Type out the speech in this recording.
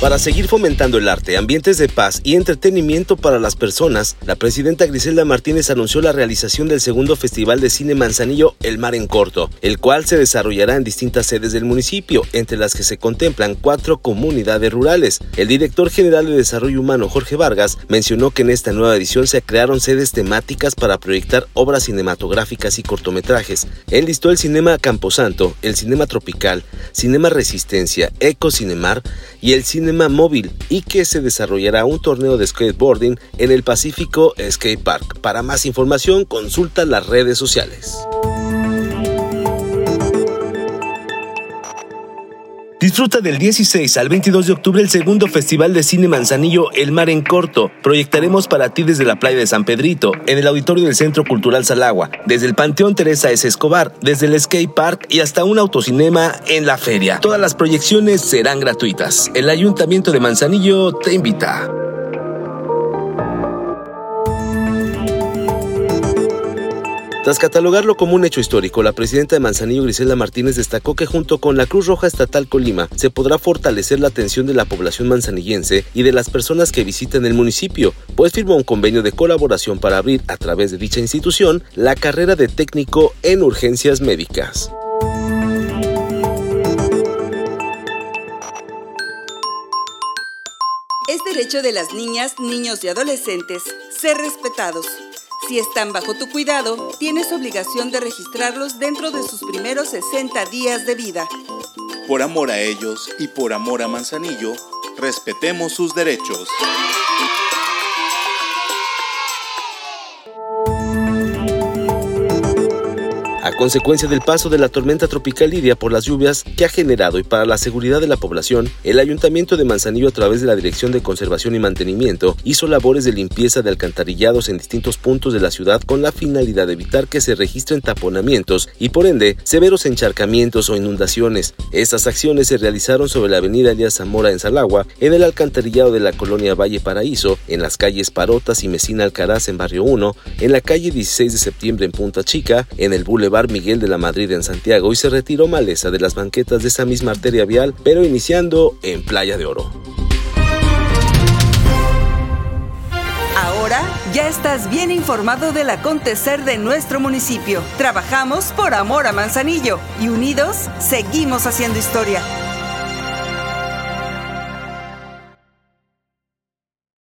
Para seguir fomentando el arte, ambientes de paz y entretenimiento para las personas, la presidenta Griselda Martínez anunció la realización del segundo Festival de Cine Manzanillo El Mar en Corto, el cual se desarrollará en distintas sedes del municipio, entre las que se contemplan cuatro comunidades rurales. El director general de Desarrollo Humano, Jorge Vargas, mencionó que en esta nueva edición se crearon sedes temáticas para proyectar obras cinematográficas y cortometrajes. Él listó el Cinema Camposanto, el Cinema Tropical, Cinema Resistencia, Eco Cinemar y el Cine móvil y que se desarrollará un torneo de skateboarding en el Pacífico Skate Park. Para más información, consulta las redes sociales. Disfruta del 16 al 22 de octubre el segundo Festival de Cine Manzanillo El Mar en Corto. Proyectaremos para ti desde la playa de San Pedrito, en el auditorio del Centro Cultural Salagua, desde el Panteón Teresa S. Escobar, desde el Skate Park y hasta un autocinema en la feria. Todas las proyecciones serán gratuitas. El Ayuntamiento de Manzanillo te invita. Tras catalogarlo como un hecho histórico, la presidenta de Manzanillo, Griselda Martínez, destacó que junto con la Cruz Roja Estatal Colima se podrá fortalecer la atención de la población manzanillense y de las personas que visiten el municipio, pues firmó un convenio de colaboración para abrir a través de dicha institución la carrera de técnico en urgencias médicas. Es derecho de las niñas, niños y adolescentes ser respetados si están bajo tu cuidado, tienes obligación de registrarlos dentro de sus primeros 60 días de vida. Por amor a ellos y por amor a Manzanillo, respetemos sus derechos. A consecuencia del paso de la tormenta tropical Lidia por las lluvias que ha generado y para la seguridad de la población, el Ayuntamiento de Manzanillo a través de la Dirección de Conservación y Mantenimiento hizo labores de limpieza de alcantarillados en distintos puntos de la ciudad con la finalidad de evitar que se registren taponamientos y por ende severos encharcamientos o inundaciones. Estas acciones se realizaron sobre la avenida Elías Zamora en Salagua, en el alcantarillado de la colonia Valle Paraíso, en las calles Parotas y Mesina Alcaraz en Barrio 1, en la calle 16 de septiembre en Punta Chica, en el Miguel de la Madrid en Santiago y se retiró maleza de las banquetas de esa misma arteria vial, pero iniciando en Playa de Oro. Ahora ya estás bien informado del acontecer de nuestro municipio. Trabajamos por amor a Manzanillo y unidos seguimos haciendo historia.